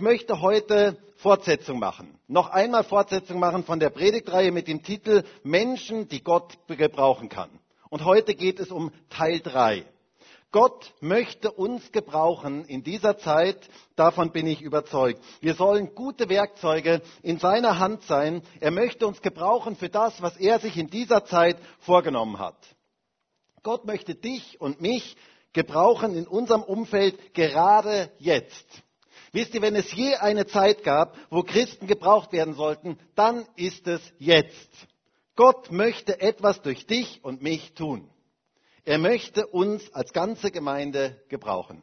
ich möchte heute Fortsetzung machen. Noch einmal Fortsetzung machen von der Predigtreihe mit dem Titel Menschen, die Gott gebrauchen kann. Und heute geht es um Teil 3. Gott möchte uns gebrauchen in dieser Zeit, davon bin ich überzeugt. Wir sollen gute Werkzeuge in seiner Hand sein. Er möchte uns gebrauchen für das, was er sich in dieser Zeit vorgenommen hat. Gott möchte dich und mich gebrauchen in unserem Umfeld gerade jetzt. Wisst ihr, wenn es je eine Zeit gab, wo Christen gebraucht werden sollten, dann ist es jetzt. Gott möchte etwas durch dich und mich tun. Er möchte uns als ganze Gemeinde gebrauchen.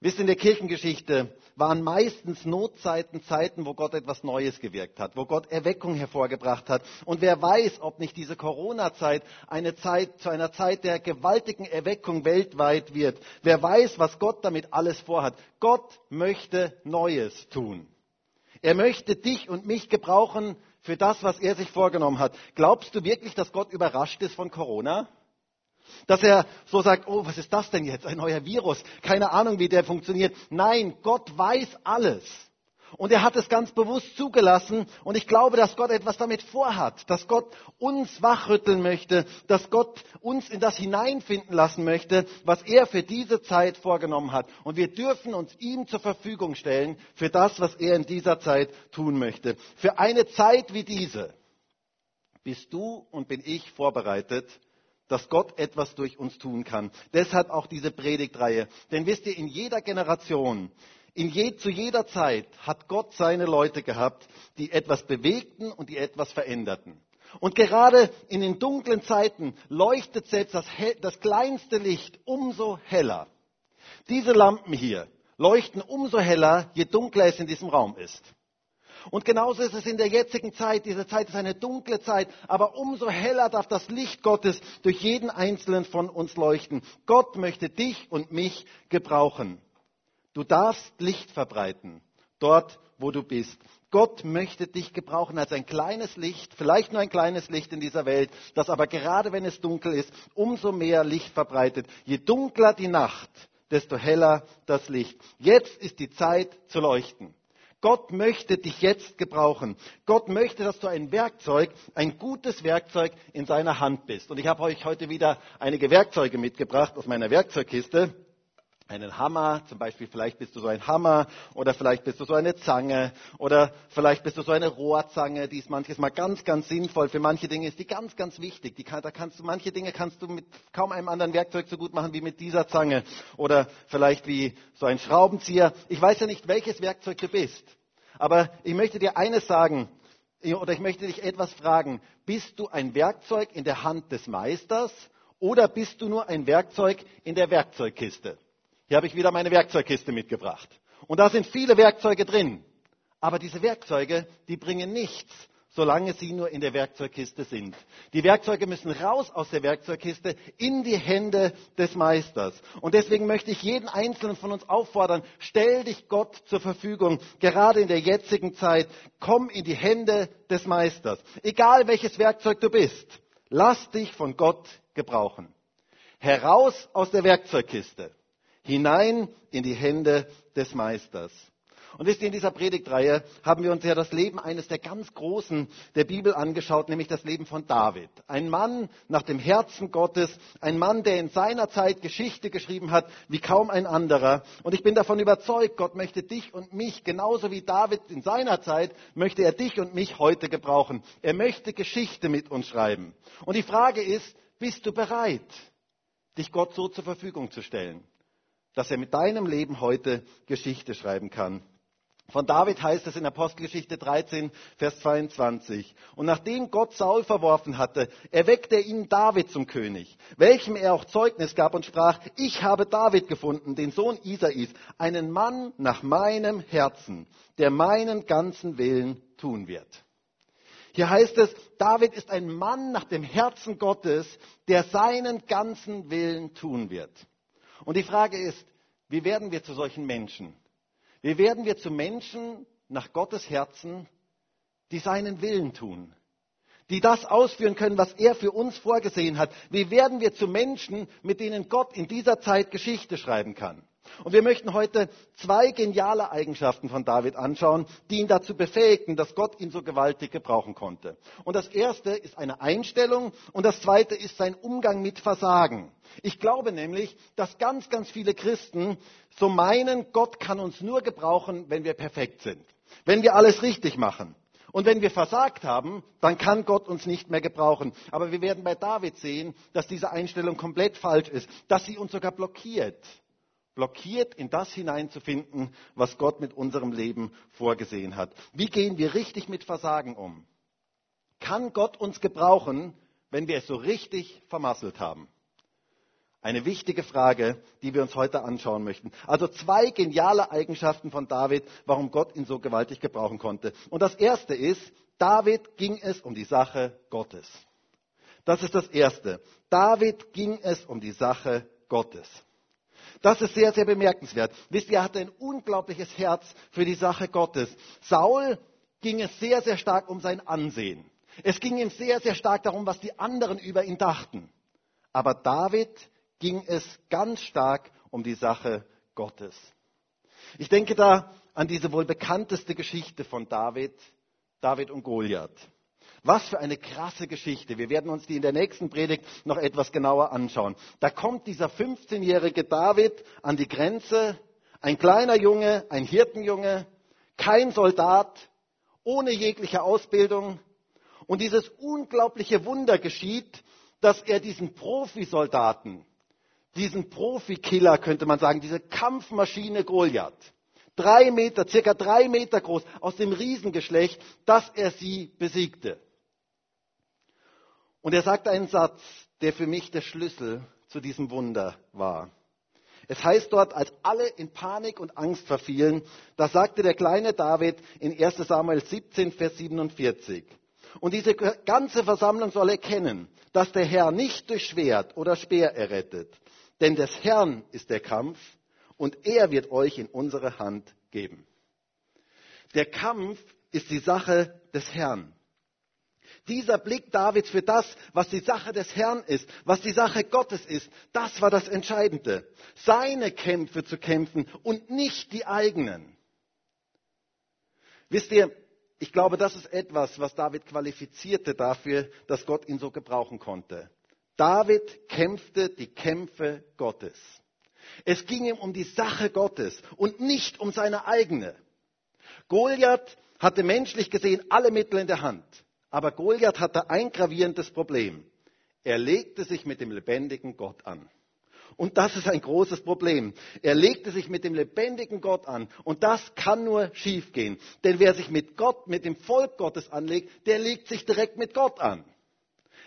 Wisst in der Kirchengeschichte waren meistens Notzeiten Zeiten, wo Gott etwas Neues gewirkt hat, wo Gott Erweckung hervorgebracht hat. Und wer weiß, ob nicht diese Corona-Zeit eine Zeit zu einer Zeit der gewaltigen Erweckung weltweit wird. Wer weiß, was Gott damit alles vorhat. Gott möchte Neues tun. Er möchte dich und mich gebrauchen für das, was er sich vorgenommen hat. Glaubst du wirklich, dass Gott überrascht ist von Corona? Dass er so sagt, oh, was ist das denn jetzt? Ein neuer Virus. Keine Ahnung, wie der funktioniert. Nein, Gott weiß alles. Und er hat es ganz bewusst zugelassen. Und ich glaube, dass Gott etwas damit vorhat. Dass Gott uns wachrütteln möchte. Dass Gott uns in das hineinfinden lassen möchte, was er für diese Zeit vorgenommen hat. Und wir dürfen uns ihm zur Verfügung stellen für das, was er in dieser Zeit tun möchte. Für eine Zeit wie diese bist du und bin ich vorbereitet, dass Gott etwas durch uns tun kann. Deshalb auch diese Predigtreihe. Denn wisst ihr, in jeder Generation, in je, zu jeder Zeit hat Gott seine Leute gehabt, die etwas bewegten und die etwas veränderten. Und gerade in den dunklen Zeiten leuchtet selbst das, das kleinste Licht umso heller. Diese Lampen hier leuchten umso heller, je dunkler es in diesem Raum ist. Und genauso ist es in der jetzigen Zeit. Diese Zeit ist eine dunkle Zeit, aber umso heller darf das Licht Gottes durch jeden einzelnen von uns leuchten. Gott möchte dich und mich gebrauchen. Du darfst Licht verbreiten, dort, wo du bist. Gott möchte dich gebrauchen als ein kleines Licht, vielleicht nur ein kleines Licht in dieser Welt, das aber gerade wenn es dunkel ist, umso mehr Licht verbreitet. Je dunkler die Nacht, desto heller das Licht. Jetzt ist die Zeit zu leuchten. Gott möchte dich jetzt gebrauchen. Gott möchte, dass du ein Werkzeug, ein gutes Werkzeug in seiner Hand bist. Und ich habe euch heute wieder einige Werkzeuge mitgebracht aus meiner Werkzeugkiste einen Hammer, zum Beispiel vielleicht bist du so ein Hammer oder vielleicht bist du so eine Zange oder vielleicht bist du so eine Rohrzange, die ist manches Mal ganz, ganz sinnvoll. Für manche Dinge ist die ganz, ganz wichtig. Die kann, da kannst du, manche Dinge kannst du mit kaum einem anderen Werkzeug so gut machen wie mit dieser Zange oder vielleicht wie so ein Schraubenzieher. Ich weiß ja nicht, welches Werkzeug du bist, aber ich möchte dir eines sagen oder ich möchte dich etwas fragen. Bist du ein Werkzeug in der Hand des Meisters oder bist du nur ein Werkzeug in der Werkzeugkiste? Hier habe ich wieder meine Werkzeugkiste mitgebracht. Und da sind viele Werkzeuge drin. Aber diese Werkzeuge, die bringen nichts, solange sie nur in der Werkzeugkiste sind. Die Werkzeuge müssen raus aus der Werkzeugkiste in die Hände des Meisters. Und deswegen möchte ich jeden Einzelnen von uns auffordern, stell dich Gott zur Verfügung, gerade in der jetzigen Zeit. Komm in die Hände des Meisters. Egal welches Werkzeug du bist, lass dich von Gott gebrauchen. Heraus aus der Werkzeugkiste hinein in die Hände des Meisters. Und wisst ihr, in dieser Predigtreihe haben wir uns ja das Leben eines der ganz Großen der Bibel angeschaut, nämlich das Leben von David. Ein Mann nach dem Herzen Gottes, ein Mann, der in seiner Zeit Geschichte geschrieben hat wie kaum ein anderer. Und ich bin davon überzeugt, Gott möchte dich und mich, genauso wie David in seiner Zeit, möchte er dich und mich heute gebrauchen. Er möchte Geschichte mit uns schreiben. Und die Frage ist, bist du bereit, dich Gott so zur Verfügung zu stellen? Dass er mit deinem Leben heute Geschichte schreiben kann. Von David heißt es in Apostelgeschichte 13, Vers 22. Und nachdem Gott Saul verworfen hatte, erweckte er ihn David zum König, welchem er auch Zeugnis gab und sprach, ich habe David gefunden, den Sohn Isais, einen Mann nach meinem Herzen, der meinen ganzen Willen tun wird. Hier heißt es, David ist ein Mann nach dem Herzen Gottes, der seinen ganzen Willen tun wird. Und die Frage ist, wie werden wir zu solchen Menschen? Wie werden wir zu Menschen nach Gottes Herzen, die seinen Willen tun? Die das ausführen können, was er für uns vorgesehen hat? Wie werden wir zu Menschen, mit denen Gott in dieser Zeit Geschichte schreiben kann? Und wir möchten heute zwei geniale Eigenschaften von David anschauen, die ihn dazu befähigten, dass Gott ihn so gewaltig gebrauchen konnte. Und das erste ist eine Einstellung und das zweite ist sein Umgang mit Versagen. Ich glaube nämlich, dass ganz, ganz viele Christen so meinen, Gott kann uns nur gebrauchen, wenn wir perfekt sind, wenn wir alles richtig machen. Und wenn wir versagt haben, dann kann Gott uns nicht mehr gebrauchen. Aber wir werden bei David sehen, dass diese Einstellung komplett falsch ist, dass sie uns sogar blockiert blockiert, in das hineinzufinden, was Gott mit unserem Leben vorgesehen hat. Wie gehen wir richtig mit Versagen um? Kann Gott uns gebrauchen, wenn wir es so richtig vermasselt haben? Eine wichtige Frage, die wir uns heute anschauen möchten. Also zwei geniale Eigenschaften von David, warum Gott ihn so gewaltig gebrauchen konnte. Und das erste ist, David ging es um die Sache Gottes. Das ist das erste. David ging es um die Sache Gottes. Das ist sehr, sehr bemerkenswert. Wisst ihr, er hatte ein unglaubliches Herz für die Sache Gottes. Saul ging es sehr, sehr stark um sein Ansehen. Es ging ihm sehr, sehr stark darum, was die anderen über ihn dachten. Aber David ging es ganz stark um die Sache Gottes. Ich denke da an diese wohl bekannteste Geschichte von David, David und Goliath. Was für eine krasse Geschichte. Wir werden uns die in der nächsten Predigt noch etwas genauer anschauen. Da kommt dieser 15-jährige David an die Grenze, ein kleiner Junge, ein Hirtenjunge, kein Soldat, ohne jegliche Ausbildung. Und dieses unglaubliche Wunder geschieht, dass er diesen Profisoldaten, diesen Profikiller könnte man sagen, diese Kampfmaschine Goliath, drei Meter, circa drei Meter groß, aus dem Riesengeschlecht, dass er sie besiegte. Und er sagt einen Satz, der für mich der Schlüssel zu diesem Wunder war. Es heißt dort, als alle in Panik und Angst verfielen, da sagte der kleine David in 1 Samuel 17, Vers 47. Und diese ganze Versammlung soll erkennen, dass der Herr nicht durch Schwert oder Speer errettet, denn des Herrn ist der Kampf und er wird euch in unsere Hand geben. Der Kampf ist die Sache des Herrn. Dieser Blick Davids für das, was die Sache des Herrn ist, was die Sache Gottes ist, das war das Entscheidende. Seine Kämpfe zu kämpfen und nicht die eigenen. Wisst ihr, ich glaube, das ist etwas, was David qualifizierte dafür, dass Gott ihn so gebrauchen konnte. David kämpfte die Kämpfe Gottes. Es ging ihm um die Sache Gottes und nicht um seine eigene. Goliath hatte menschlich gesehen alle Mittel in der Hand. Aber Goliath hatte ein gravierendes Problem. Er legte sich mit dem lebendigen Gott an. Und das ist ein großes Problem. Er legte sich mit dem lebendigen Gott an. Und das kann nur schiefgehen. Denn wer sich mit Gott, mit dem Volk Gottes anlegt, der legt sich direkt mit Gott an.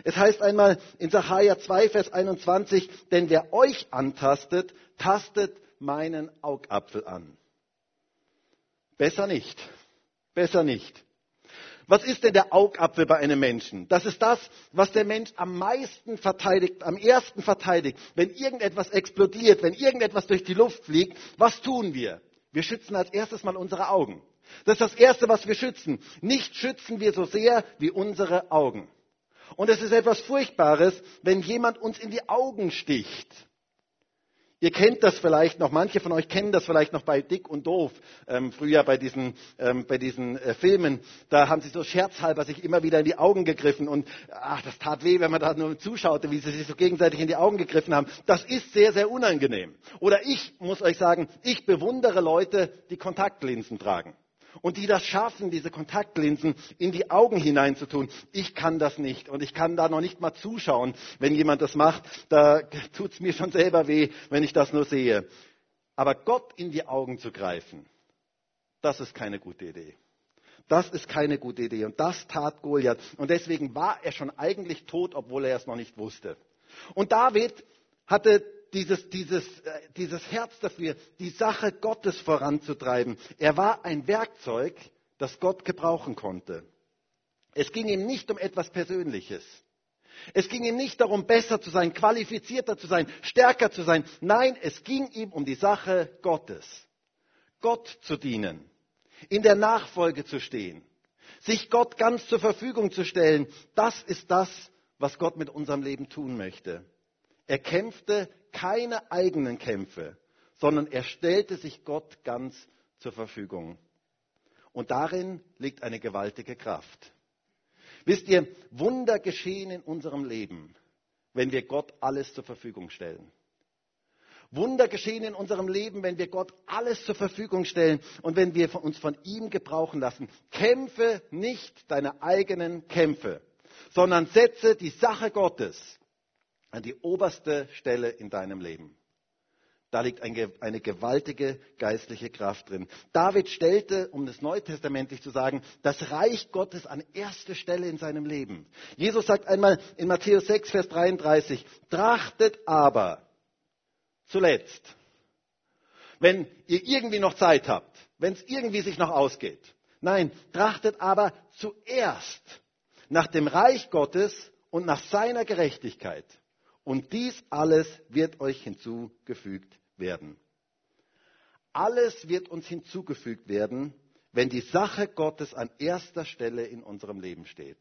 Es heißt einmal in Sacharja 2, Vers 21, denn wer euch antastet, tastet meinen Augapfel an. Besser nicht. Besser nicht. Was ist denn der Augapfel bei einem Menschen? Das ist das, was der Mensch am meisten verteidigt, am ersten verteidigt. Wenn irgendetwas explodiert, wenn irgendetwas durch die Luft fliegt, was tun wir? Wir schützen als erstes mal unsere Augen. Das ist das Erste, was wir schützen. Nicht schützen wir so sehr wie unsere Augen. Und es ist etwas Furchtbares, wenn jemand uns in die Augen sticht. Ihr kennt das vielleicht noch, manche von euch kennen das vielleicht noch bei Dick und Doof, ähm, früher bei diesen, ähm, bei diesen äh, Filmen. Da haben sie so scherzhalber sich immer wieder in die Augen gegriffen und ach, das tat weh, wenn man da nur zuschaute, wie sie sich so gegenseitig in die Augen gegriffen haben. Das ist sehr, sehr unangenehm. Oder ich muss euch sagen, ich bewundere Leute, die Kontaktlinsen tragen und die das schaffen, diese Kontaktlinsen in die Augen hineinzutun. Ich kann das nicht und ich kann da noch nicht mal zuschauen, wenn jemand das macht. Da tut es mir schon selber weh, wenn ich das nur sehe. Aber Gott in die Augen zu greifen, das ist keine gute Idee. Das ist keine gute Idee. Und das tat Goliath. Und deswegen war er schon eigentlich tot, obwohl er es noch nicht wusste. Und David hatte dieses, dieses, äh, dieses Herz dafür, die Sache Gottes voranzutreiben. Er war ein Werkzeug, das Gott gebrauchen konnte. Es ging ihm nicht um etwas Persönliches. Es ging ihm nicht darum, besser zu sein, qualifizierter zu sein, stärker zu sein. Nein, es ging ihm um die Sache Gottes. Gott zu dienen, in der Nachfolge zu stehen, sich Gott ganz zur Verfügung zu stellen. Das ist das, was Gott mit unserem Leben tun möchte. Er kämpfte keine eigenen Kämpfe, sondern er stellte sich Gott ganz zur Verfügung. Und darin liegt eine gewaltige Kraft. Wisst ihr, Wunder geschehen in unserem Leben, wenn wir Gott alles zur Verfügung stellen. Wunder geschehen in unserem Leben, wenn wir Gott alles zur Verfügung stellen und wenn wir uns von ihm gebrauchen lassen. Kämpfe nicht deine eigenen Kämpfe, sondern setze die Sache Gottes an die oberste Stelle in deinem Leben. Da liegt eine gewaltige geistliche Kraft drin. David stellte, um das Neutestamentlich zu sagen, das Reich Gottes an erste Stelle in seinem Leben. Jesus sagt einmal in Matthäus 6, Vers 33, trachtet aber zuletzt, wenn ihr irgendwie noch Zeit habt, wenn es irgendwie sich noch ausgeht. Nein, trachtet aber zuerst nach dem Reich Gottes und nach seiner Gerechtigkeit. Und dies alles wird euch hinzugefügt werden. Alles wird uns hinzugefügt werden, wenn die Sache Gottes an erster Stelle in unserem Leben steht.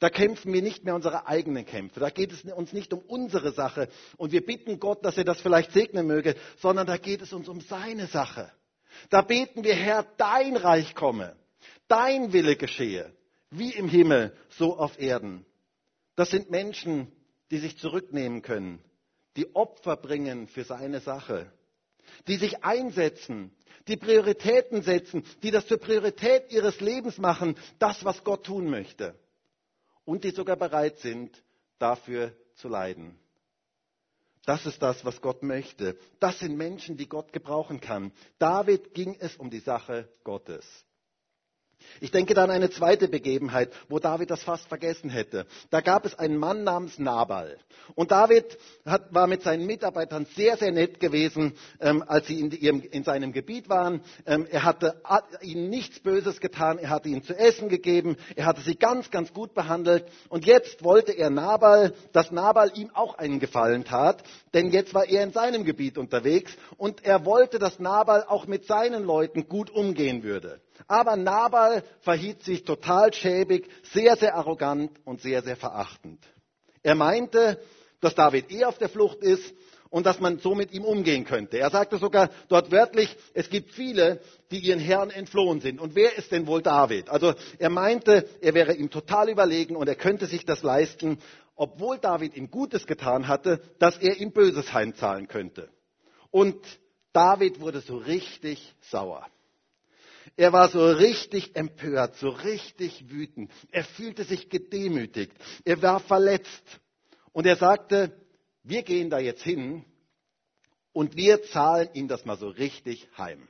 Da kämpfen wir nicht mehr unsere eigenen Kämpfe. Da geht es uns nicht um unsere Sache und wir bitten Gott, dass er das vielleicht segnen möge, sondern da geht es uns um seine Sache. Da beten wir, Herr, dein Reich komme, dein Wille geschehe, wie im Himmel, so auf Erden. Das sind Menschen, die sich zurücknehmen können, die Opfer bringen für seine Sache, die sich einsetzen, die Prioritäten setzen, die das zur Priorität ihres Lebens machen, das, was Gott tun möchte. Und die sogar bereit sind, dafür zu leiden. Das ist das, was Gott möchte. Das sind Menschen, die Gott gebrauchen kann. David ging es um die Sache Gottes. Ich denke dann an eine zweite Begebenheit, wo David das fast vergessen hätte. Da gab es einen Mann namens Nabal. Und David hat, war mit seinen Mitarbeitern sehr, sehr nett gewesen, ähm, als sie in, ihrem, in, seinem Gebiet waren. Ähm, er hatte ihnen nichts Böses getan. Er hatte ihnen zu essen gegeben. Er hatte sie ganz, ganz gut behandelt. Und jetzt wollte er Nabal, dass Nabal ihm auch einen Gefallen tat. Denn jetzt war er in seinem Gebiet unterwegs. Und er wollte, dass Nabal auch mit seinen Leuten gut umgehen würde. Aber Nabal verhielt sich total schäbig, sehr, sehr arrogant und sehr, sehr verachtend. Er meinte, dass David eh auf der Flucht ist und dass man so mit ihm umgehen könnte. Er sagte sogar dort wörtlich, es gibt viele, die ihren Herrn entflohen sind. Und wer ist denn wohl David? Also er meinte, er wäre ihm total überlegen und er könnte sich das leisten, obwohl David ihm Gutes getan hatte, dass er ihm Böses heimzahlen könnte. Und David wurde so richtig sauer. Er war so richtig empört, so richtig wütend. Er fühlte sich gedemütigt. Er war verletzt. Und er sagte, wir gehen da jetzt hin und wir zahlen ihm das mal so richtig heim.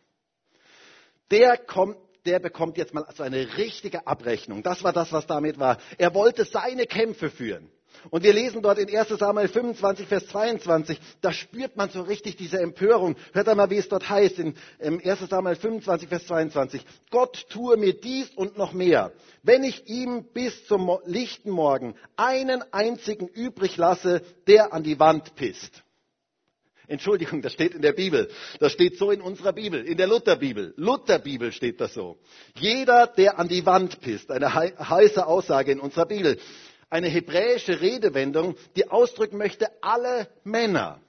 Der kommt der bekommt jetzt mal so eine richtige Abrechnung. Das war das, was damit war. Er wollte seine Kämpfe führen. Und wir lesen dort in 1 Samuel 25, Vers 22, da spürt man so richtig diese Empörung. Hört einmal, wie es dort heißt in 1 Samuel 25, Vers 22. Gott tue mir dies und noch mehr, wenn ich ihm bis zum lichten Morgen einen einzigen übrig lasse, der an die Wand pisst. Entschuldigung, das steht in der Bibel. Das steht so in unserer Bibel, in der Lutherbibel. Lutherbibel steht das so. Jeder, der an die Wand pisst, eine heiße Aussage in unserer Bibel eine hebräische Redewendung, die ausdrücken möchte, alle Männer.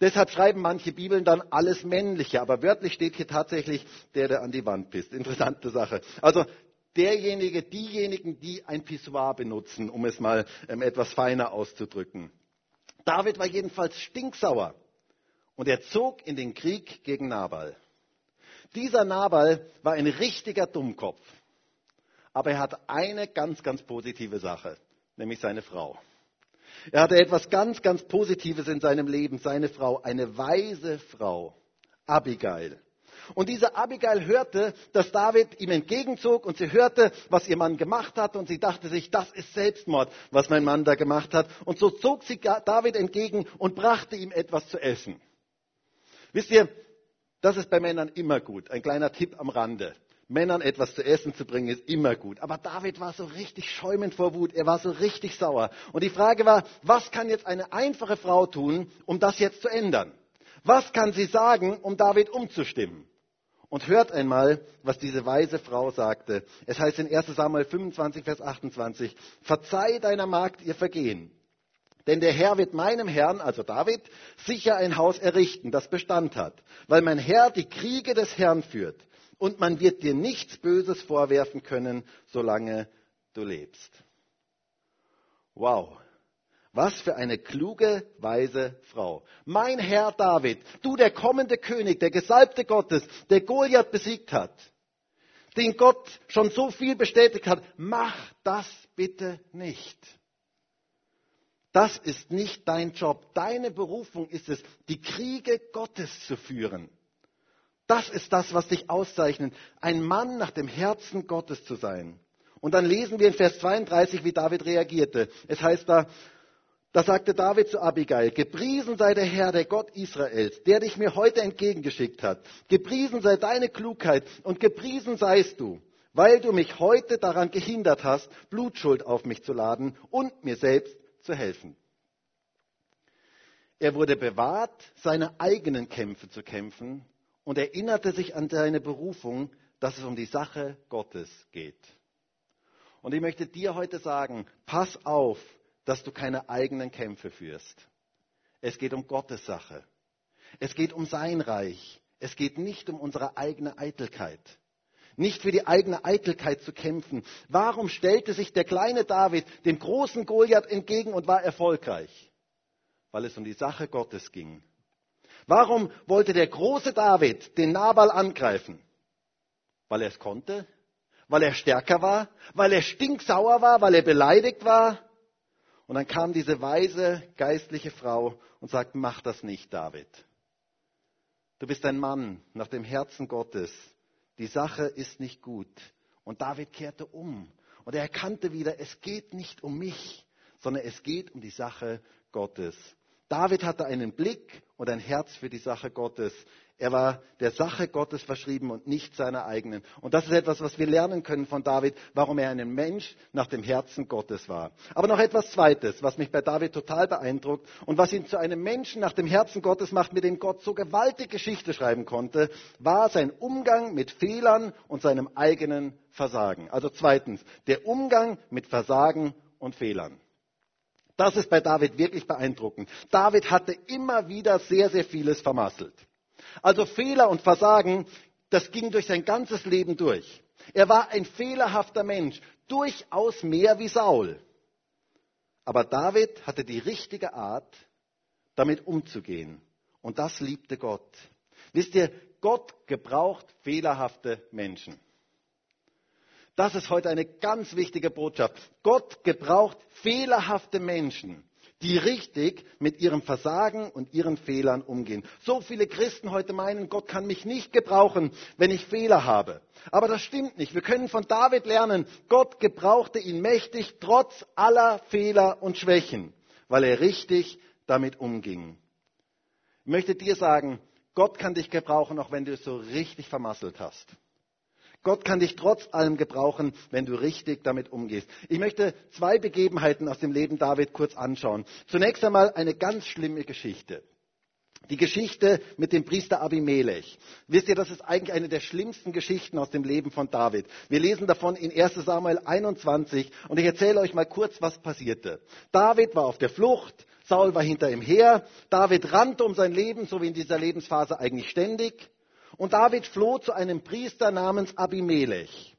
Deshalb schreiben manche Bibeln dann alles Männliche, aber wörtlich steht hier tatsächlich der, der an die Wand pisst. Interessante Sache. Also derjenige, diejenigen, die ein Pissoir benutzen, um es mal ähm, etwas feiner auszudrücken. David war jedenfalls stinksauer und er zog in den Krieg gegen Nabal. Dieser Nabal war ein richtiger Dummkopf. Aber er hat eine ganz, ganz positive Sache, nämlich seine Frau. Er hatte etwas ganz, ganz Positives in seinem Leben, seine Frau, eine weise Frau, Abigail. Und diese Abigail hörte, dass David ihm entgegenzog und sie hörte, was ihr Mann gemacht hat und sie dachte sich, das ist Selbstmord, was mein Mann da gemacht hat. Und so zog sie David entgegen und brachte ihm etwas zu essen. Wisst ihr, das ist bei Männern immer gut. Ein kleiner Tipp am Rande. Männern etwas zu essen zu bringen, ist immer gut. Aber David war so richtig schäumend vor Wut. Er war so richtig sauer. Und die Frage war, was kann jetzt eine einfache Frau tun, um das jetzt zu ändern? Was kann sie sagen, um David umzustimmen? Und hört einmal, was diese weise Frau sagte. Es heißt in 1 Samuel 25, Vers 28, Verzeih deiner Magd ihr Vergehen, Denn der Herr wird meinem Herrn, also David, sicher ein Haus errichten, das Bestand hat, weil mein Herr die Kriege des Herrn führt. Und man wird dir nichts Böses vorwerfen können, solange du lebst. Wow. Was für eine kluge, weise Frau. Mein Herr David, du der kommende König, der Gesalbte Gottes, der Goliath besiegt hat, den Gott schon so viel bestätigt hat, mach das bitte nicht. Das ist nicht dein Job. Deine Berufung ist es, die Kriege Gottes zu führen. Das ist das, was dich auszeichnet, ein Mann nach dem Herzen Gottes zu sein. Und dann lesen wir in Vers 32, wie David reagierte. Es heißt da, da sagte David zu Abigail, gepriesen sei der Herr, der Gott Israels, der dich mir heute entgegengeschickt hat. Gepriesen sei deine Klugheit und gepriesen seist du, weil du mich heute daran gehindert hast, Blutschuld auf mich zu laden und mir selbst zu helfen. Er wurde bewahrt, seine eigenen Kämpfe zu kämpfen und erinnerte sich an seine Berufung, dass es um die Sache Gottes geht. Und ich möchte dir heute sagen, pass auf, dass du keine eigenen Kämpfe führst. Es geht um Gottes Sache. Es geht um sein Reich. Es geht nicht um unsere eigene Eitelkeit nicht für die eigene Eitelkeit zu kämpfen. Warum stellte sich der kleine David dem großen Goliath entgegen und war erfolgreich? Weil es um die Sache Gottes ging. Warum wollte der große David den Nabal angreifen? Weil er es konnte? Weil er stärker war? Weil er stinksauer war? Weil er beleidigt war? Und dann kam diese weise geistliche Frau und sagt, mach das nicht, David. Du bist ein Mann nach dem Herzen Gottes die Sache ist nicht gut. Und David kehrte um und er erkannte wieder, es geht nicht um mich, sondern es geht um die Sache Gottes. David hatte einen Blick und ein Herz für die Sache Gottes. Er war der Sache Gottes verschrieben und nicht seiner eigenen. Und das ist etwas, was wir lernen können von David, warum er ein Mensch nach dem Herzen Gottes war. Aber noch etwas Zweites, was mich bei David total beeindruckt und was ihn zu einem Menschen nach dem Herzen Gottes macht, mit dem Gott so gewaltig Geschichte schreiben konnte, war sein Umgang mit Fehlern und seinem eigenen Versagen. Also zweitens, der Umgang mit Versagen und Fehlern. Das ist bei David wirklich beeindruckend. David hatte immer wieder sehr, sehr vieles vermasselt. Also Fehler und Versagen, das ging durch sein ganzes Leben durch. Er war ein fehlerhafter Mensch, durchaus mehr wie Saul. Aber David hatte die richtige Art, damit umzugehen. Und das liebte Gott. Wisst ihr, Gott gebraucht fehlerhafte Menschen. Das ist heute eine ganz wichtige Botschaft. Gott gebraucht fehlerhafte Menschen, die richtig mit ihrem Versagen und ihren Fehlern umgehen. So viele Christen heute meinen, Gott kann mich nicht gebrauchen, wenn ich Fehler habe. Aber das stimmt nicht. Wir können von David lernen, Gott gebrauchte ihn mächtig trotz aller Fehler und Schwächen, weil er richtig damit umging. Ich möchte dir sagen, Gott kann dich gebrauchen, auch wenn du es so richtig vermasselt hast. Gott kann dich trotz allem gebrauchen, wenn du richtig damit umgehst. Ich möchte zwei Begebenheiten aus dem Leben David kurz anschauen. Zunächst einmal eine ganz schlimme Geschichte. Die Geschichte mit dem Priester Abimelech. Wisst ihr, das ist eigentlich eine der schlimmsten Geschichten aus dem Leben von David. Wir lesen davon in 1 Samuel 21 und ich erzähle euch mal kurz, was passierte. David war auf der Flucht, Saul war hinter ihm her, David rannte um sein Leben, so wie in dieser Lebensphase eigentlich ständig. Und David floh zu einem Priester namens Abimelech.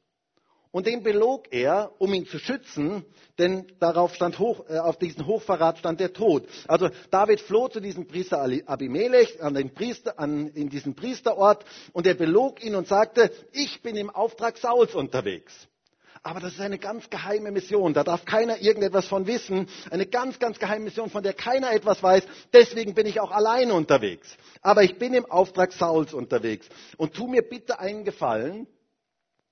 Und den belog er, um ihn zu schützen, denn darauf stand hoch, äh, auf diesen Hochverrat stand der Tod. Also David floh zu diesem Priester Abimelech, an den Priester, an, in diesen Priesterort, und er belog ihn und sagte, ich bin im Auftrag Sauls unterwegs. Aber das ist eine ganz geheime Mission. Da darf keiner irgendetwas von wissen. Eine ganz, ganz geheime Mission, von der keiner etwas weiß. Deswegen bin ich auch alleine unterwegs. Aber ich bin im Auftrag Sauls unterwegs. Und tu mir bitte einen Gefallen.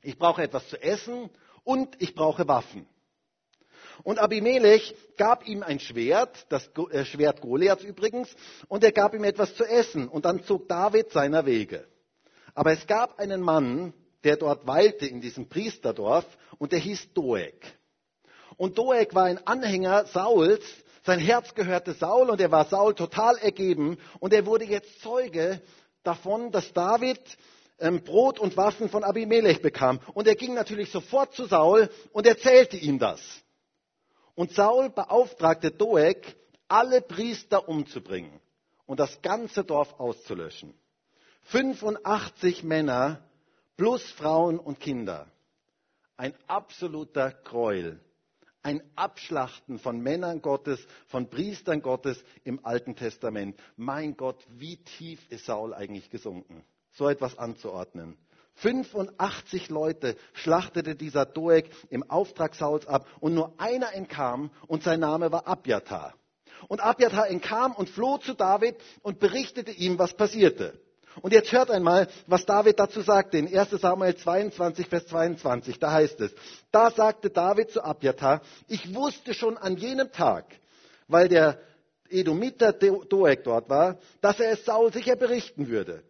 Ich brauche etwas zu essen und ich brauche Waffen. Und Abimelech gab ihm ein Schwert, das äh, Schwert Goliaths übrigens, und er gab ihm etwas zu essen. Und dann zog David seiner Wege. Aber es gab einen Mann, der dort weilte in diesem Priesterdorf und der hieß Doeg. Und Doeg war ein Anhänger Sauls, sein Herz gehörte Saul und er war Saul total ergeben und er wurde jetzt Zeuge davon, dass David ähm, Brot und Waffen von Abimelech bekam. Und er ging natürlich sofort zu Saul und erzählte ihm das. Und Saul beauftragte Doeg, alle Priester umzubringen und das ganze Dorf auszulöschen. 85 Männer plus Frauen und Kinder. Ein absoluter Gräuel. Ein Abschlachten von Männern Gottes, von Priestern Gottes im Alten Testament. Mein Gott, wie tief ist Saul eigentlich gesunken, so etwas anzuordnen. 85 Leute schlachtete dieser Doeg im Auftrag Sauls ab und nur einer entkam und sein Name war Abjatar. Und Abjatar entkam und floh zu David und berichtete ihm, was passierte. Und jetzt hört einmal, was David dazu sagte in 1 Samuel 22, Vers 22. Da heißt es, da sagte David zu Abjatar, ich wusste schon an jenem Tag, weil der Edomiter Doeg dort war, dass er es Saul sicher berichten würde.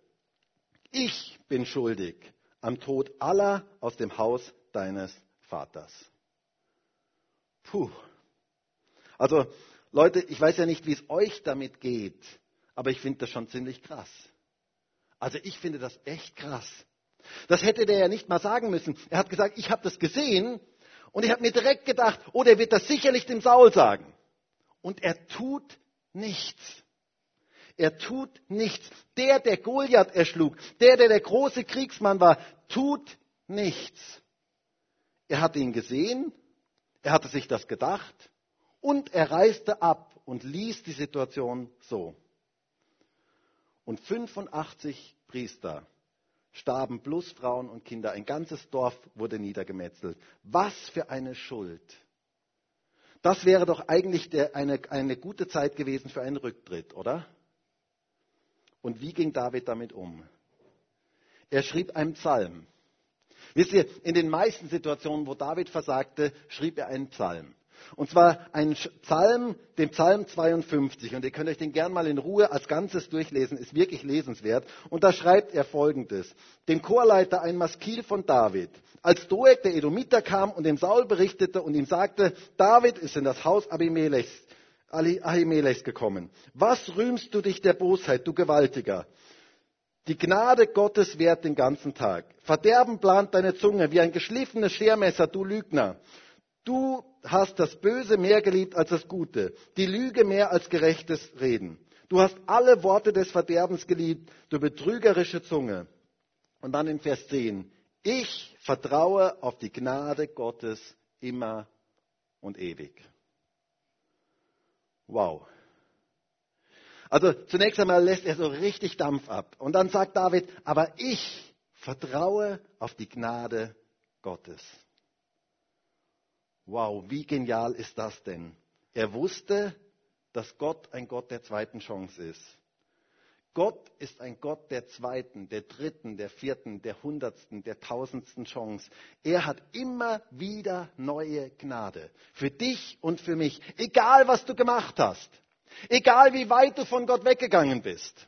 Ich bin schuldig am Tod aller aus dem Haus deines Vaters. Puh. Also Leute, ich weiß ja nicht, wie es euch damit geht, aber ich finde das schon ziemlich krass. Also ich finde das echt krass. Das hätte der ja nicht mal sagen müssen. Er hat gesagt, ich habe das gesehen und ich habe mir direkt gedacht, oh, der wird das sicherlich dem Saul sagen. Und er tut nichts. Er tut nichts. Der, der Goliath erschlug, der, der der große Kriegsmann war, tut nichts. Er hatte ihn gesehen, er hatte sich das gedacht und er reiste ab und ließ die Situation so. Und 85 Priester starben plus Frauen und Kinder. Ein ganzes Dorf wurde niedergemetzelt. Was für eine Schuld. Das wäre doch eigentlich der, eine, eine gute Zeit gewesen für einen Rücktritt, oder? Und wie ging David damit um? Er schrieb einen Psalm. Wisst ihr, in den meisten Situationen, wo David versagte, schrieb er einen Psalm. Und zwar einen Psalm, den Psalm 52. Und ihr könnt euch den gern mal in Ruhe als Ganzes durchlesen, ist wirklich lesenswert. Und da schreibt er folgendes. Dem Chorleiter ein Maskil von David. Als Doeg der Edomiter kam und dem Saul berichtete und ihm sagte, David ist in das Haus Abimelechs, Ahimelechs gekommen. Was rühmst du dich der Bosheit, du Gewaltiger? Die Gnade Gottes währt den ganzen Tag. Verderben plant deine Zunge wie ein geschliffenes Schermesser, du Lügner. Du hast das Böse mehr geliebt als das Gute, die Lüge mehr als gerechtes Reden. Du hast alle Worte des Verderbens geliebt, du betrügerische Zunge. Und dann in Vers 10. Ich vertraue auf die Gnade Gottes immer und ewig. Wow. Also zunächst einmal lässt er so richtig Dampf ab. Und dann sagt David, aber ich vertraue auf die Gnade Gottes. Wow, wie genial ist das denn? Er wusste, dass Gott ein Gott der zweiten Chance ist. Gott ist ein Gott der zweiten, der dritten, der vierten, der hundertsten, der tausendsten Chance. Er hat immer wieder neue Gnade. Für dich und für mich. Egal, was du gemacht hast. Egal, wie weit du von Gott weggegangen bist.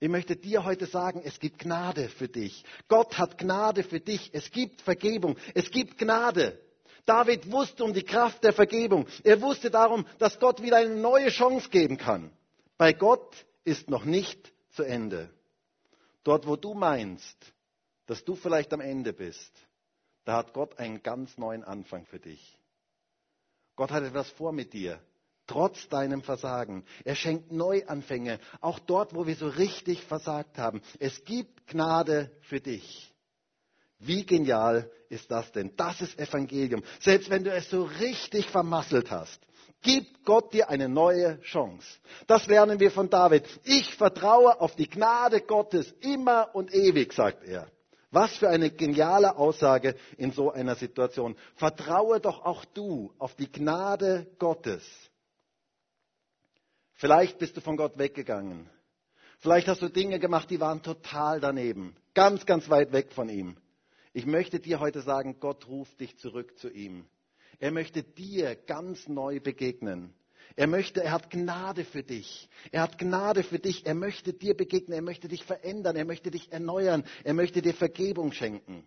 Ich möchte dir heute sagen, es gibt Gnade für dich. Gott hat Gnade für dich. Es gibt Vergebung. Es gibt Gnade. David wusste um die Kraft der Vergebung. Er wusste darum, dass Gott wieder eine neue Chance geben kann. Bei Gott ist noch nicht zu Ende. Dort, wo du meinst, dass du vielleicht am Ende bist, da hat Gott einen ganz neuen Anfang für dich. Gott hat etwas vor mit dir, trotz deinem Versagen. Er schenkt Neuanfänge, auch dort, wo wir so richtig versagt haben. Es gibt Gnade für dich. Wie genial ist das denn? Das ist Evangelium. Selbst wenn du es so richtig vermasselt hast, gibt Gott dir eine neue Chance. Das lernen wir von David. Ich vertraue auf die Gnade Gottes immer und ewig, sagt er. Was für eine geniale Aussage in so einer Situation. Vertraue doch auch du auf die Gnade Gottes. Vielleicht bist du von Gott weggegangen. Vielleicht hast du Dinge gemacht, die waren total daneben. Ganz, ganz weit weg von ihm. Ich möchte dir heute sagen, Gott ruft dich zurück zu ihm. Er möchte dir ganz neu begegnen. Er möchte, er hat Gnade für dich. Er hat Gnade für dich. Er möchte dir begegnen. Er möchte dich verändern. Er möchte dich erneuern. Er möchte dir Vergebung schenken.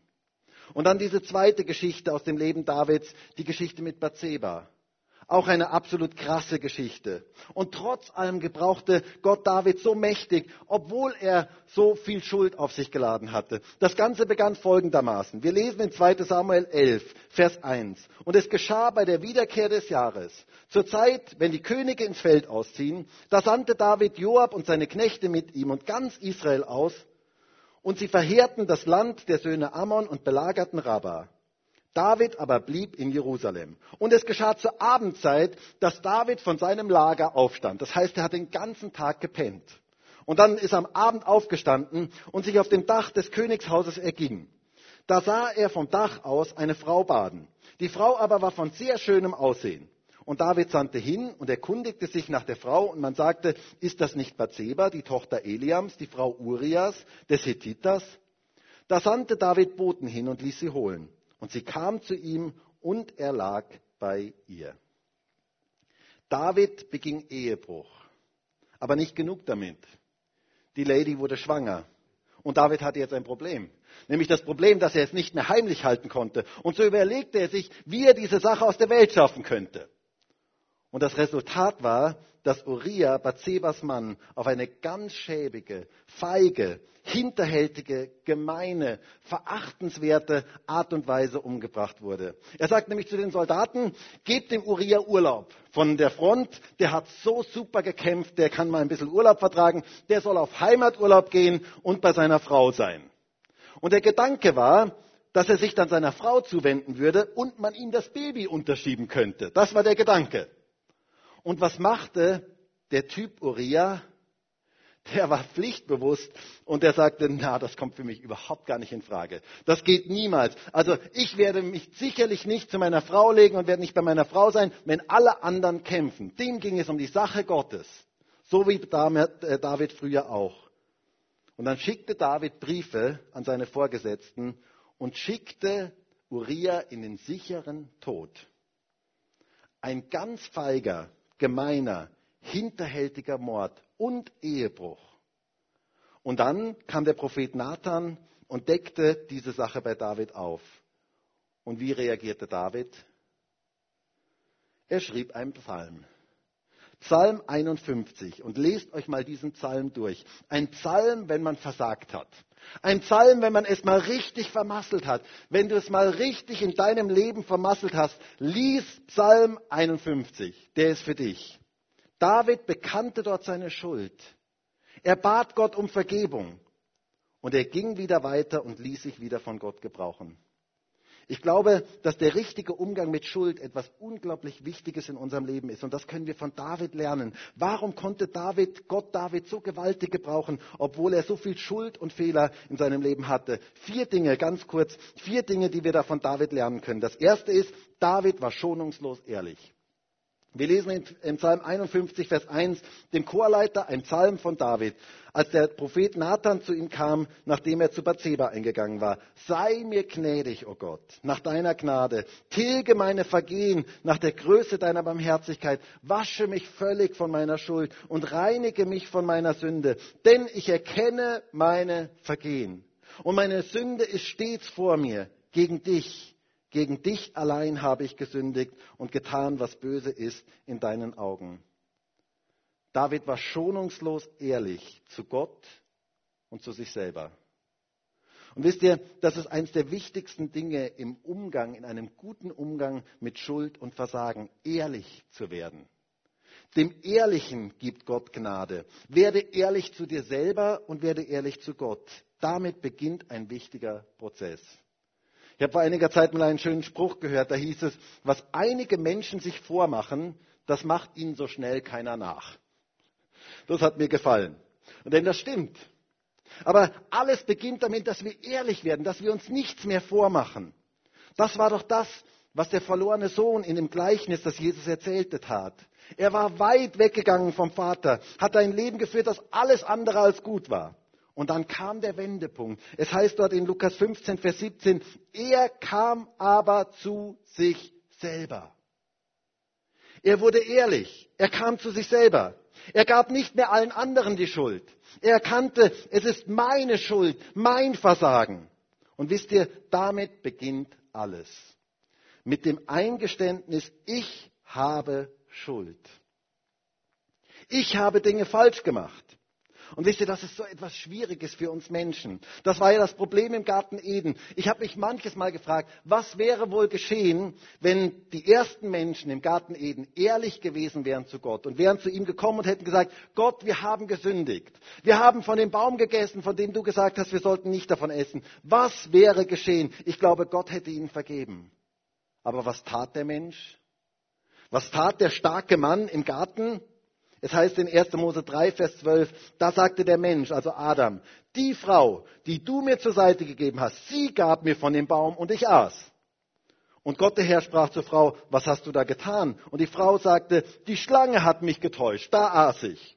Und dann diese zweite Geschichte aus dem Leben Davids, die Geschichte mit Bathseba. Auch eine absolut krasse Geschichte. Und trotz allem gebrauchte Gott David so mächtig, obwohl er so viel Schuld auf sich geladen hatte. Das Ganze begann folgendermaßen. Wir lesen in 2 Samuel 11, Vers 1. Und es geschah bei der Wiederkehr des Jahres. Zur Zeit, wenn die Könige ins Feld ausziehen, da sandte David Joab und seine Knechte mit ihm und ganz Israel aus. Und sie verheerten das Land der Söhne Ammon und belagerten Rabbah. David aber blieb in Jerusalem. Und es geschah zur Abendzeit, dass David von seinem Lager aufstand. Das heißt, er hat den ganzen Tag gepennt. Und dann ist er am Abend aufgestanden und sich auf dem Dach des Königshauses erging. Da sah er vom Dach aus eine Frau baden. Die Frau aber war von sehr schönem Aussehen. Und David sandte hin und erkundigte sich nach der Frau und man sagte, ist das nicht Bathseba, die Tochter Eliams, die Frau Urias, des Hethiters? Da sandte David Boten hin und ließ sie holen. Und sie kam zu ihm und er lag bei ihr. David beging Ehebruch. Aber nicht genug damit. Die Lady wurde schwanger. Und David hatte jetzt ein Problem. Nämlich das Problem, dass er es nicht mehr heimlich halten konnte. Und so überlegte er sich, wie er diese Sache aus der Welt schaffen könnte. Und das Resultat war, dass Uriah, Bathsebas Mann, auf eine ganz schäbige, feige, hinterhältige, gemeine, verachtenswerte Art und Weise umgebracht wurde. Er sagt nämlich zu den Soldaten, gebt dem Uriah Urlaub von der Front, der hat so super gekämpft, der kann mal ein bisschen Urlaub vertragen, der soll auf Heimaturlaub gehen und bei seiner Frau sein. Und der Gedanke war, dass er sich dann seiner Frau zuwenden würde und man ihm das Baby unterschieben könnte. Das war der Gedanke. Und was machte der Typ Uriah? Der war pflichtbewusst und der sagte, na, das kommt für mich überhaupt gar nicht in Frage. Das geht niemals. Also ich werde mich sicherlich nicht zu meiner Frau legen und werde nicht bei meiner Frau sein, wenn alle anderen kämpfen. Dem ging es um die Sache Gottes. So wie äh, David früher auch. Und dann schickte David Briefe an seine Vorgesetzten und schickte Uriah in den sicheren Tod. Ein ganz feiger, gemeiner, hinterhältiger Mord und Ehebruch. Und dann kam der Prophet Nathan und deckte diese Sache bei David auf. Und wie reagierte David? Er schrieb einen Psalm. Psalm 51. Und lest euch mal diesen Psalm durch. Ein Psalm, wenn man versagt hat. Ein Psalm, wenn man es mal richtig vermasselt hat. Wenn du es mal richtig in deinem Leben vermasselt hast, lies Psalm 51. Der ist für dich. David bekannte dort seine Schuld. Er bat Gott um Vergebung. Und er ging wieder weiter und ließ sich wieder von Gott gebrauchen. Ich glaube, dass der richtige Umgang mit Schuld etwas unglaublich Wichtiges in unserem Leben ist. Und das können wir von David lernen. Warum konnte David, Gott David so gewaltig gebrauchen, obwohl er so viel Schuld und Fehler in seinem Leben hatte? Vier Dinge, ganz kurz, vier Dinge, die wir da von David lernen können. Das erste ist, David war schonungslos ehrlich. Wir lesen in Psalm 51, Vers 1, dem Chorleiter, ein Psalm von David, als der Prophet Nathan zu ihm kam, nachdem er zu Bathseba eingegangen war. Sei mir gnädig, o oh Gott, nach deiner Gnade. Tilge meine Vergehen nach der Größe deiner Barmherzigkeit. Wasche mich völlig von meiner Schuld und reinige mich von meiner Sünde. Denn ich erkenne meine Vergehen. Und meine Sünde ist stets vor mir gegen dich gegen dich allein habe ich gesündigt und getan, was böse ist in deinen Augen. David war schonungslos ehrlich zu Gott und zu sich selber. Und wisst ihr, das ist eines der wichtigsten Dinge im Umgang, in einem guten Umgang mit Schuld und Versagen, ehrlich zu werden. Dem Ehrlichen gibt Gott Gnade. Werde ehrlich zu dir selber und werde ehrlich zu Gott. Damit beginnt ein wichtiger Prozess. Ich habe vor einiger Zeit mal einen schönen Spruch gehört, da hieß es, was einige Menschen sich vormachen, das macht ihnen so schnell keiner nach. Das hat mir gefallen. Und denn das stimmt. Aber alles beginnt damit, dass wir ehrlich werden, dass wir uns nichts mehr vormachen. Das war doch das, was der verlorene Sohn in dem Gleichnis, das Jesus erzählte, tat. Er war weit weggegangen vom Vater, hat ein Leben geführt, das alles andere als gut war. Und dann kam der Wendepunkt. Es heißt dort in Lukas 15, Vers 17, er kam aber zu sich selber. Er wurde ehrlich. Er kam zu sich selber. Er gab nicht mehr allen anderen die Schuld. Er erkannte, es ist meine Schuld, mein Versagen. Und wisst ihr, damit beginnt alles. Mit dem Eingeständnis, ich habe Schuld. Ich habe Dinge falsch gemacht. Und wisst ihr, das ist so etwas Schwieriges für uns Menschen. Das war ja das Problem im Garten Eden. Ich habe mich manches Mal gefragt, was wäre wohl geschehen, wenn die ersten Menschen im Garten Eden ehrlich gewesen wären zu Gott und wären zu ihm gekommen und hätten gesagt, Gott, wir haben gesündigt. Wir haben von dem Baum gegessen, von dem du gesagt hast, wir sollten nicht davon essen. Was wäre geschehen? Ich glaube, Gott hätte ihnen vergeben. Aber was tat der Mensch? Was tat der starke Mann im Garten? Es heißt in 1. Mose 3, Vers 12, da sagte der Mensch, also Adam, die Frau, die du mir zur Seite gegeben hast, sie gab mir von dem Baum und ich aß. Und Gott der Herr sprach zur Frau, was hast du da getan? Und die Frau sagte, die Schlange hat mich getäuscht, da aß ich.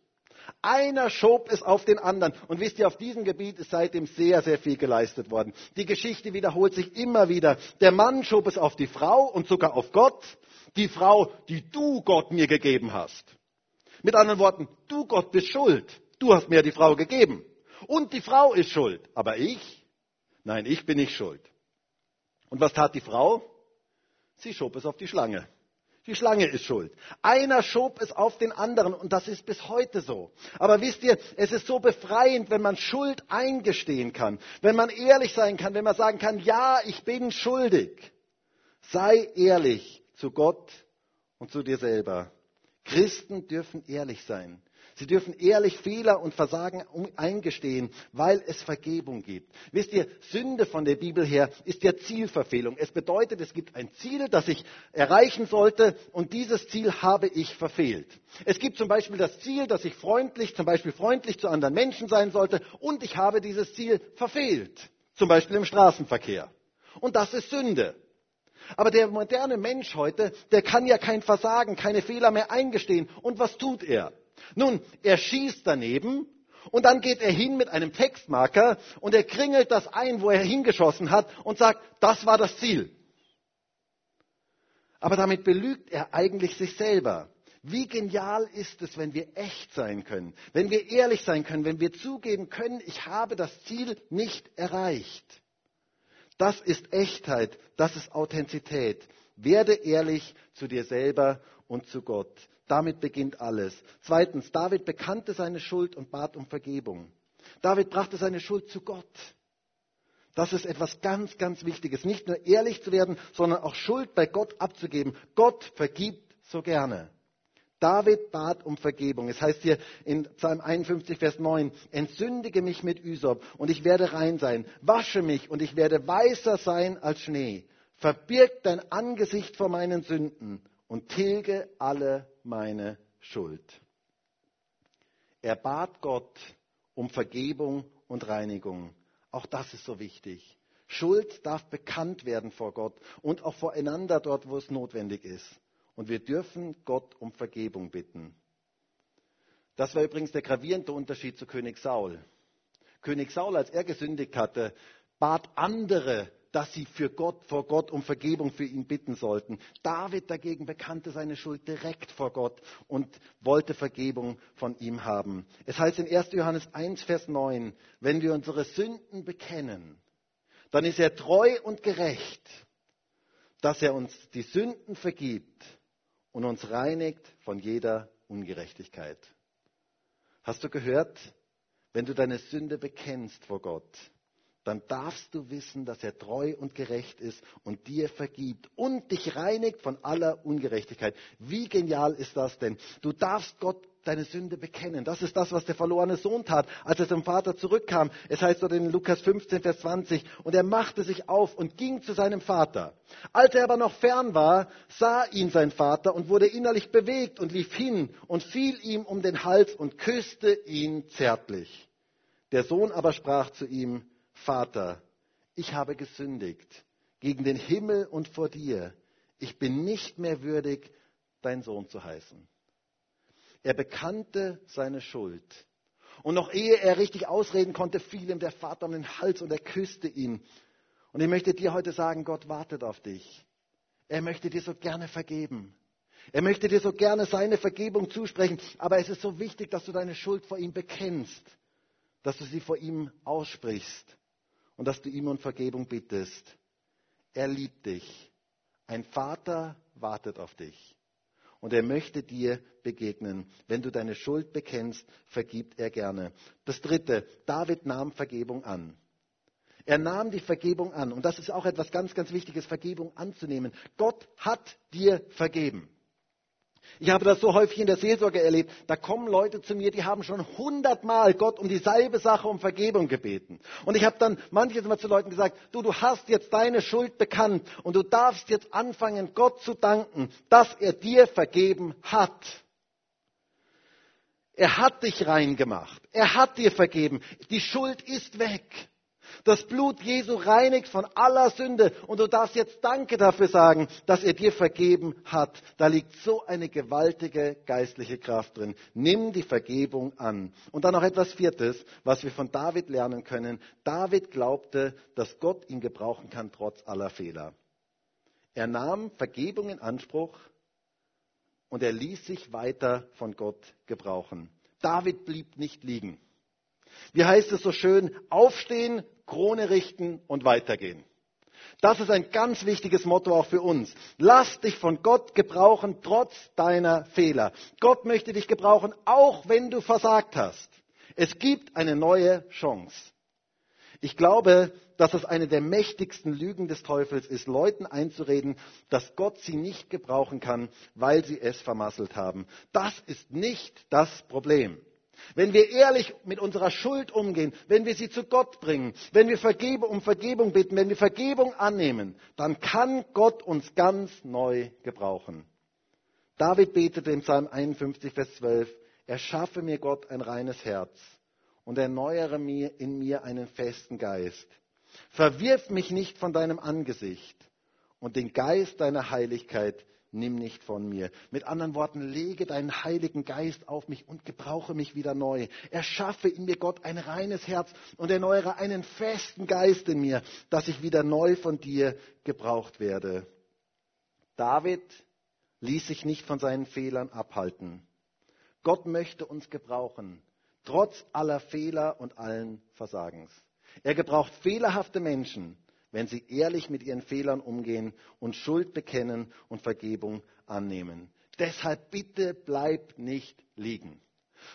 Einer schob es auf den anderen. Und wisst ihr, auf diesem Gebiet ist seitdem sehr, sehr viel geleistet worden. Die Geschichte wiederholt sich immer wieder. Der Mann schob es auf die Frau und sogar auf Gott. Die Frau, die du Gott mir gegeben hast. Mit anderen Worten, du Gott bist schuld. Du hast mir die Frau gegeben. Und die Frau ist schuld. Aber ich? Nein, ich bin nicht schuld. Und was tat die Frau? Sie schob es auf die Schlange. Die Schlange ist schuld. Einer schob es auf den anderen und das ist bis heute so. Aber wisst ihr, es ist so befreiend, wenn man Schuld eingestehen kann, wenn man ehrlich sein kann, wenn man sagen kann, ja, ich bin schuldig. Sei ehrlich zu Gott und zu dir selber. Christen dürfen ehrlich sein. Sie dürfen ehrlich Fehler und Versagen eingestehen, weil es Vergebung gibt. Wisst ihr, Sünde von der Bibel her ist ja Zielverfehlung. Es bedeutet, es gibt ein Ziel, das ich erreichen sollte und dieses Ziel habe ich verfehlt. Es gibt zum Beispiel das Ziel, dass ich freundlich, zum Beispiel freundlich zu anderen Menschen sein sollte und ich habe dieses Ziel verfehlt. Zum Beispiel im Straßenverkehr. Und das ist Sünde. Aber der moderne Mensch heute, der kann ja kein Versagen, keine Fehler mehr eingestehen. Und was tut er? Nun, er schießt daneben und dann geht er hin mit einem Textmarker und er kringelt das ein, wo er hingeschossen hat und sagt, das war das Ziel. Aber damit belügt er eigentlich sich selber. Wie genial ist es, wenn wir echt sein können, wenn wir ehrlich sein können, wenn wir zugeben können, ich habe das Ziel nicht erreicht. Das ist Echtheit, das ist Authentizität. Werde ehrlich zu dir selber und zu Gott. Damit beginnt alles. Zweitens, David bekannte seine Schuld und bat um Vergebung. David brachte seine Schuld zu Gott. Das ist etwas ganz, ganz Wichtiges. Nicht nur ehrlich zu werden, sondern auch Schuld bei Gott abzugeben. Gott vergibt so gerne. David bat um Vergebung. Es heißt hier in Psalm 51, Vers 9, entsündige mich mit Üsop und ich werde rein sein. Wasche mich und ich werde weißer sein als Schnee. Verbirg dein Angesicht vor meinen Sünden und tilge alle meine Schuld. Er bat Gott um Vergebung und Reinigung. Auch das ist so wichtig. Schuld darf bekannt werden vor Gott und auch voreinander dort, wo es notwendig ist. Und wir dürfen Gott um Vergebung bitten. Das war übrigens der gravierende Unterschied zu König Saul. König Saul, als er gesündigt hatte, bat andere, dass sie für Gott, vor Gott um Vergebung für ihn bitten sollten. David dagegen bekannte seine Schuld direkt vor Gott und wollte Vergebung von ihm haben. Es heißt in 1. Johannes 1, Vers 9, wenn wir unsere Sünden bekennen, dann ist er treu und gerecht, dass er uns die Sünden vergibt und uns reinigt von jeder Ungerechtigkeit. Hast du gehört? Wenn du deine Sünde bekennst vor Gott, dann darfst du wissen, dass er treu und gerecht ist und dir vergibt und dich reinigt von aller Ungerechtigkeit. Wie genial ist das denn? Du darfst Gott deine Sünde bekennen. Das ist das, was der verlorene Sohn tat, als er zum Vater zurückkam. Es heißt dort in Lukas 15, Vers 20, und er machte sich auf und ging zu seinem Vater. Als er aber noch fern war, sah ihn sein Vater und wurde innerlich bewegt und lief hin und fiel ihm um den Hals und küsste ihn zärtlich. Der Sohn aber sprach zu ihm, Vater, ich habe gesündigt gegen den Himmel und vor dir. Ich bin nicht mehr würdig, dein Sohn zu heißen. Er bekannte seine Schuld. Und noch ehe er richtig ausreden konnte, fiel ihm der Vater um den Hals und er küsste ihn. Und ich möchte dir heute sagen, Gott wartet auf dich. Er möchte dir so gerne vergeben. Er möchte dir so gerne seine Vergebung zusprechen. Aber es ist so wichtig, dass du deine Schuld vor ihm bekennst, dass du sie vor ihm aussprichst und dass du ihm um Vergebung bittest. Er liebt dich. Ein Vater wartet auf dich. Und er möchte dir begegnen. Wenn du deine Schuld bekennst, vergibt er gerne. Das dritte, David nahm Vergebung an. Er nahm die Vergebung an. Und das ist auch etwas ganz, ganz Wichtiges, Vergebung anzunehmen. Gott hat dir vergeben. Ich habe das so häufig in der Seelsorge erlebt. Da kommen Leute zu mir, die haben schon hundertmal Gott um dieselbe Sache um Vergebung gebeten. Und ich habe dann manches Mal zu Leuten gesagt, du, du hast jetzt deine Schuld bekannt und du darfst jetzt anfangen, Gott zu danken, dass er dir vergeben hat. Er hat dich reingemacht. Er hat dir vergeben. Die Schuld ist weg. Das Blut Jesu reinigt von aller Sünde und du darfst jetzt Danke dafür sagen, dass er dir vergeben hat. Da liegt so eine gewaltige geistliche Kraft drin. Nimm die Vergebung an. Und dann noch etwas Viertes, was wir von David lernen können. David glaubte, dass Gott ihn gebrauchen kann trotz aller Fehler. Er nahm Vergebung in Anspruch und er ließ sich weiter von Gott gebrauchen. David blieb nicht liegen. Wie heißt es so schön? Aufstehen, Krone richten und weitergehen. Das ist ein ganz wichtiges Motto auch für uns. Lass dich von Gott gebrauchen, trotz deiner Fehler. Gott möchte dich gebrauchen, auch wenn du versagt hast. Es gibt eine neue Chance. Ich glaube, dass es eine der mächtigsten Lügen des Teufels ist, Leuten einzureden, dass Gott sie nicht gebrauchen kann, weil sie es vermasselt haben. Das ist nicht das Problem. Wenn wir ehrlich mit unserer Schuld umgehen, wenn wir sie zu Gott bringen, wenn wir um Vergebung bitten, wenn wir Vergebung annehmen, dann kann Gott uns ganz neu gebrauchen. David betete im Psalm 51, Vers 12, erschaffe mir Gott ein reines Herz und erneuere mir in mir einen festen Geist. Verwirf mich nicht von deinem Angesicht und den Geist deiner Heiligkeit nimm nicht von mir. Mit anderen Worten, lege deinen Heiligen Geist auf mich und gebrauche mich wieder neu. Erschaffe in mir Gott ein reines Herz und erneuere einen festen Geist in mir, dass ich wieder neu von dir gebraucht werde. David ließ sich nicht von seinen Fehlern abhalten. Gott möchte uns gebrauchen, trotz aller Fehler und allen Versagens. Er gebraucht fehlerhafte Menschen, wenn sie ehrlich mit ihren Fehlern umgehen und Schuld bekennen und Vergebung annehmen. Deshalb bitte bleib nicht liegen,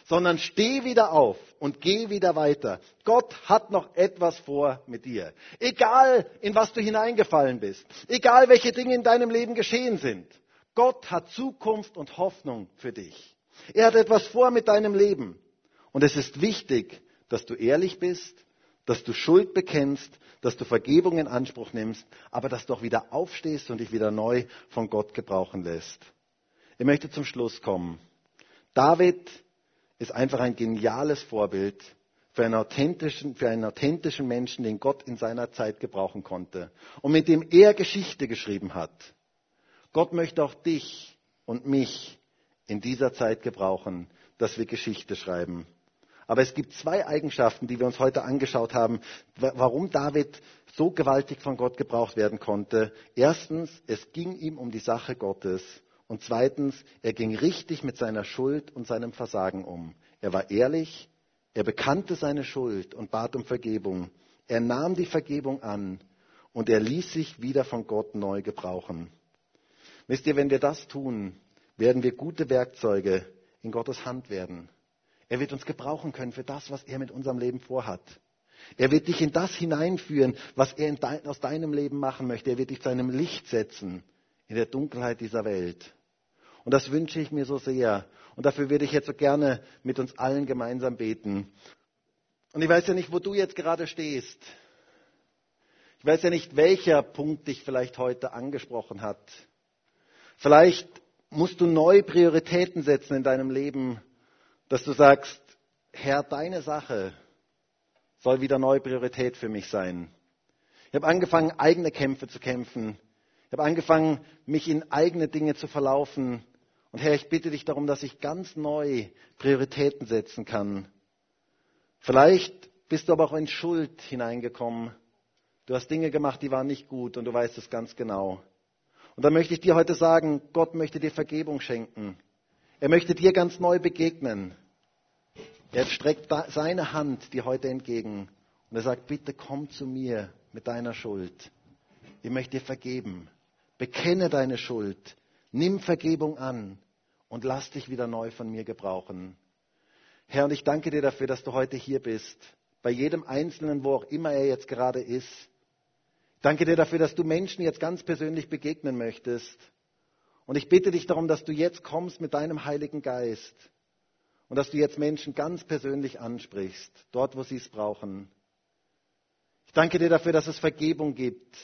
sondern steh wieder auf und geh wieder weiter. Gott hat noch etwas vor mit dir. Egal, in was du hineingefallen bist, egal, welche Dinge in deinem Leben geschehen sind. Gott hat Zukunft und Hoffnung für dich. Er hat etwas vor mit deinem Leben. Und es ist wichtig, dass du ehrlich bist, dass du Schuld bekennst dass du Vergebung in Anspruch nimmst, aber dass du auch wieder aufstehst und dich wieder neu von Gott gebrauchen lässt. Ich möchte zum Schluss kommen. David ist einfach ein geniales Vorbild für einen authentischen, für einen authentischen Menschen, den Gott in seiner Zeit gebrauchen konnte und mit dem er Geschichte geschrieben hat. Gott möchte auch dich und mich in dieser Zeit gebrauchen, dass wir Geschichte schreiben. Aber es gibt zwei Eigenschaften, die wir uns heute angeschaut haben, warum David so gewaltig von Gott gebraucht werden konnte. Erstens, es ging ihm um die Sache Gottes. Und zweitens, er ging richtig mit seiner Schuld und seinem Versagen um. Er war ehrlich, er bekannte seine Schuld und bat um Vergebung. Er nahm die Vergebung an und er ließ sich wieder von Gott neu gebrauchen. Wisst ihr, wenn wir das tun, werden wir gute Werkzeuge in Gottes Hand werden. Er wird uns gebrauchen können für das, was er mit unserem Leben vorhat. Er wird dich in das hineinführen, was er dein, aus deinem Leben machen möchte. Er wird dich zu einem Licht setzen in der Dunkelheit dieser Welt. Und das wünsche ich mir so sehr. Und dafür würde ich jetzt so gerne mit uns allen gemeinsam beten. Und ich weiß ja nicht, wo du jetzt gerade stehst. Ich weiß ja nicht, welcher Punkt dich vielleicht heute angesprochen hat. Vielleicht musst du neue Prioritäten setzen in deinem Leben dass du sagst, Herr, deine Sache soll wieder neue Priorität für mich sein. Ich habe angefangen, eigene Kämpfe zu kämpfen. Ich habe angefangen, mich in eigene Dinge zu verlaufen. Und Herr, ich bitte dich darum, dass ich ganz neu Prioritäten setzen kann. Vielleicht bist du aber auch in Schuld hineingekommen. Du hast Dinge gemacht, die waren nicht gut und du weißt es ganz genau. Und da möchte ich dir heute sagen, Gott möchte dir Vergebung schenken. Er möchte dir ganz neu begegnen. Er streckt seine Hand dir heute entgegen und er sagt, bitte komm zu mir mit deiner Schuld. Ich möchte dir vergeben. Bekenne deine Schuld. Nimm Vergebung an und lass dich wieder neu von mir gebrauchen. Herr, und ich danke dir dafür, dass du heute hier bist, bei jedem Einzelnen, wo auch immer er jetzt gerade ist. Danke dir dafür, dass du Menschen jetzt ganz persönlich begegnen möchtest. Und ich bitte dich darum, dass du jetzt kommst mit deinem Heiligen Geist und dass du jetzt Menschen ganz persönlich ansprichst, dort, wo sie es brauchen. Ich danke dir dafür, dass es Vergebung gibt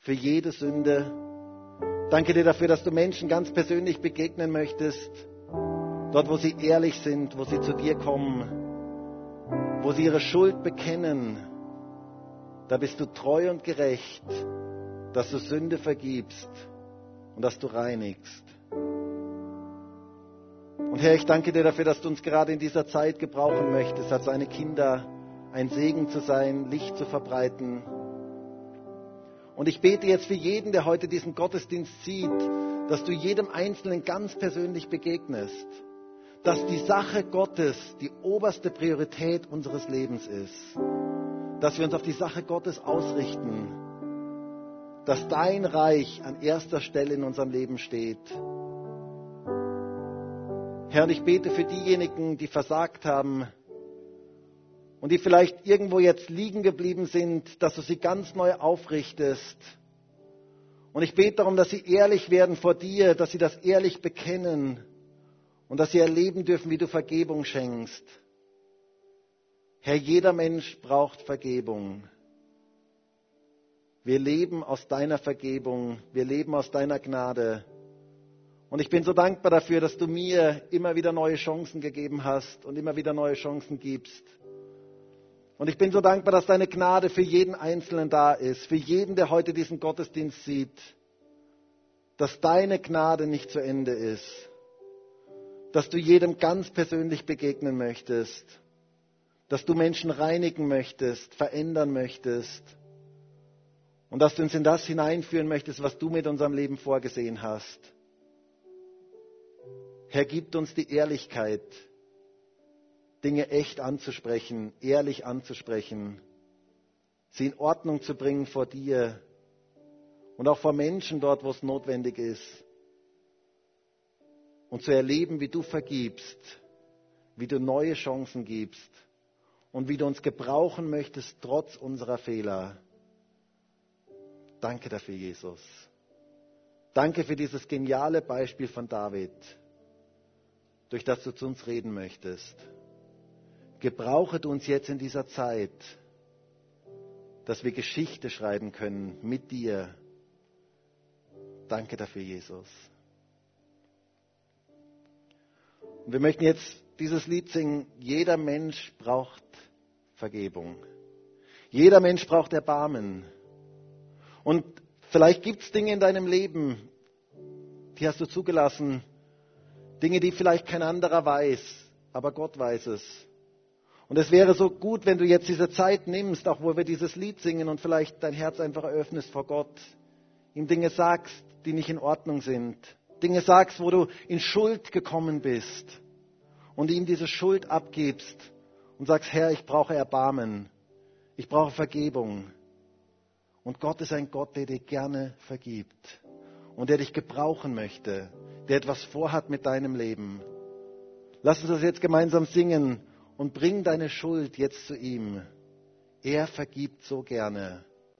für jede Sünde. Danke dir dafür, dass du Menschen ganz persönlich begegnen möchtest, dort, wo sie ehrlich sind, wo sie zu dir kommen, wo sie ihre Schuld bekennen. Da bist du treu und gerecht, dass du Sünde vergibst und dass du reinigst. Und Herr, ich danke dir dafür, dass du uns gerade in dieser Zeit gebrauchen möchtest, als deine Kinder ein Segen zu sein, Licht zu verbreiten. Und ich bete jetzt für jeden, der heute diesen Gottesdienst sieht, dass du jedem Einzelnen ganz persönlich begegnest, dass die Sache Gottes die oberste Priorität unseres Lebens ist, dass wir uns auf die Sache Gottes ausrichten, dass dein Reich an erster Stelle in unserem Leben steht. Herr, und ich bete für diejenigen, die versagt haben, und die vielleicht irgendwo jetzt liegen geblieben sind, dass du sie ganz neu aufrichtest. Und ich bete darum, dass sie ehrlich werden vor dir, dass sie das ehrlich bekennen und dass sie erleben dürfen, wie du Vergebung schenkst. Herr, jeder Mensch braucht Vergebung. Wir leben aus deiner Vergebung, wir leben aus deiner Gnade. Und ich bin so dankbar dafür, dass du mir immer wieder neue Chancen gegeben hast und immer wieder neue Chancen gibst. Und ich bin so dankbar, dass deine Gnade für jeden Einzelnen da ist, für jeden, der heute diesen Gottesdienst sieht, dass deine Gnade nicht zu Ende ist, dass du jedem ganz persönlich begegnen möchtest, dass du Menschen reinigen möchtest, verändern möchtest und dass du uns in das hineinführen möchtest, was du mit unserem Leben vorgesehen hast. Herr, gib uns die Ehrlichkeit, Dinge echt anzusprechen, ehrlich anzusprechen, sie in Ordnung zu bringen vor dir und auch vor Menschen dort, wo es notwendig ist. Und zu erleben, wie du vergibst, wie du neue Chancen gibst und wie du uns gebrauchen möchtest, trotz unserer Fehler. Danke dafür, Jesus. Danke für dieses geniale Beispiel von David, durch das du zu uns reden möchtest. Gebrauche du uns jetzt in dieser Zeit, dass wir Geschichte schreiben können mit dir. Danke dafür, Jesus. Und wir möchten jetzt dieses Lied singen. Jeder Mensch braucht Vergebung. Jeder Mensch braucht Erbarmen. Und vielleicht gibt es Dinge in deinem Leben, die hast du zugelassen. Dinge, die vielleicht kein anderer weiß, aber Gott weiß es. Und es wäre so gut, wenn du jetzt diese Zeit nimmst, auch wo wir dieses Lied singen und vielleicht dein Herz einfach eröffnest vor Gott, ihm Dinge sagst, die nicht in Ordnung sind, Dinge sagst, wo du in Schuld gekommen bist und ihm diese Schuld abgibst und sagst, Herr, ich brauche Erbarmen, ich brauche Vergebung. Und Gott ist ein Gott, der dir gerne vergibt und der dich gebrauchen möchte, der etwas vorhat mit deinem Leben. Lass uns das jetzt gemeinsam singen und bring deine Schuld jetzt zu ihm. Er vergibt so gerne.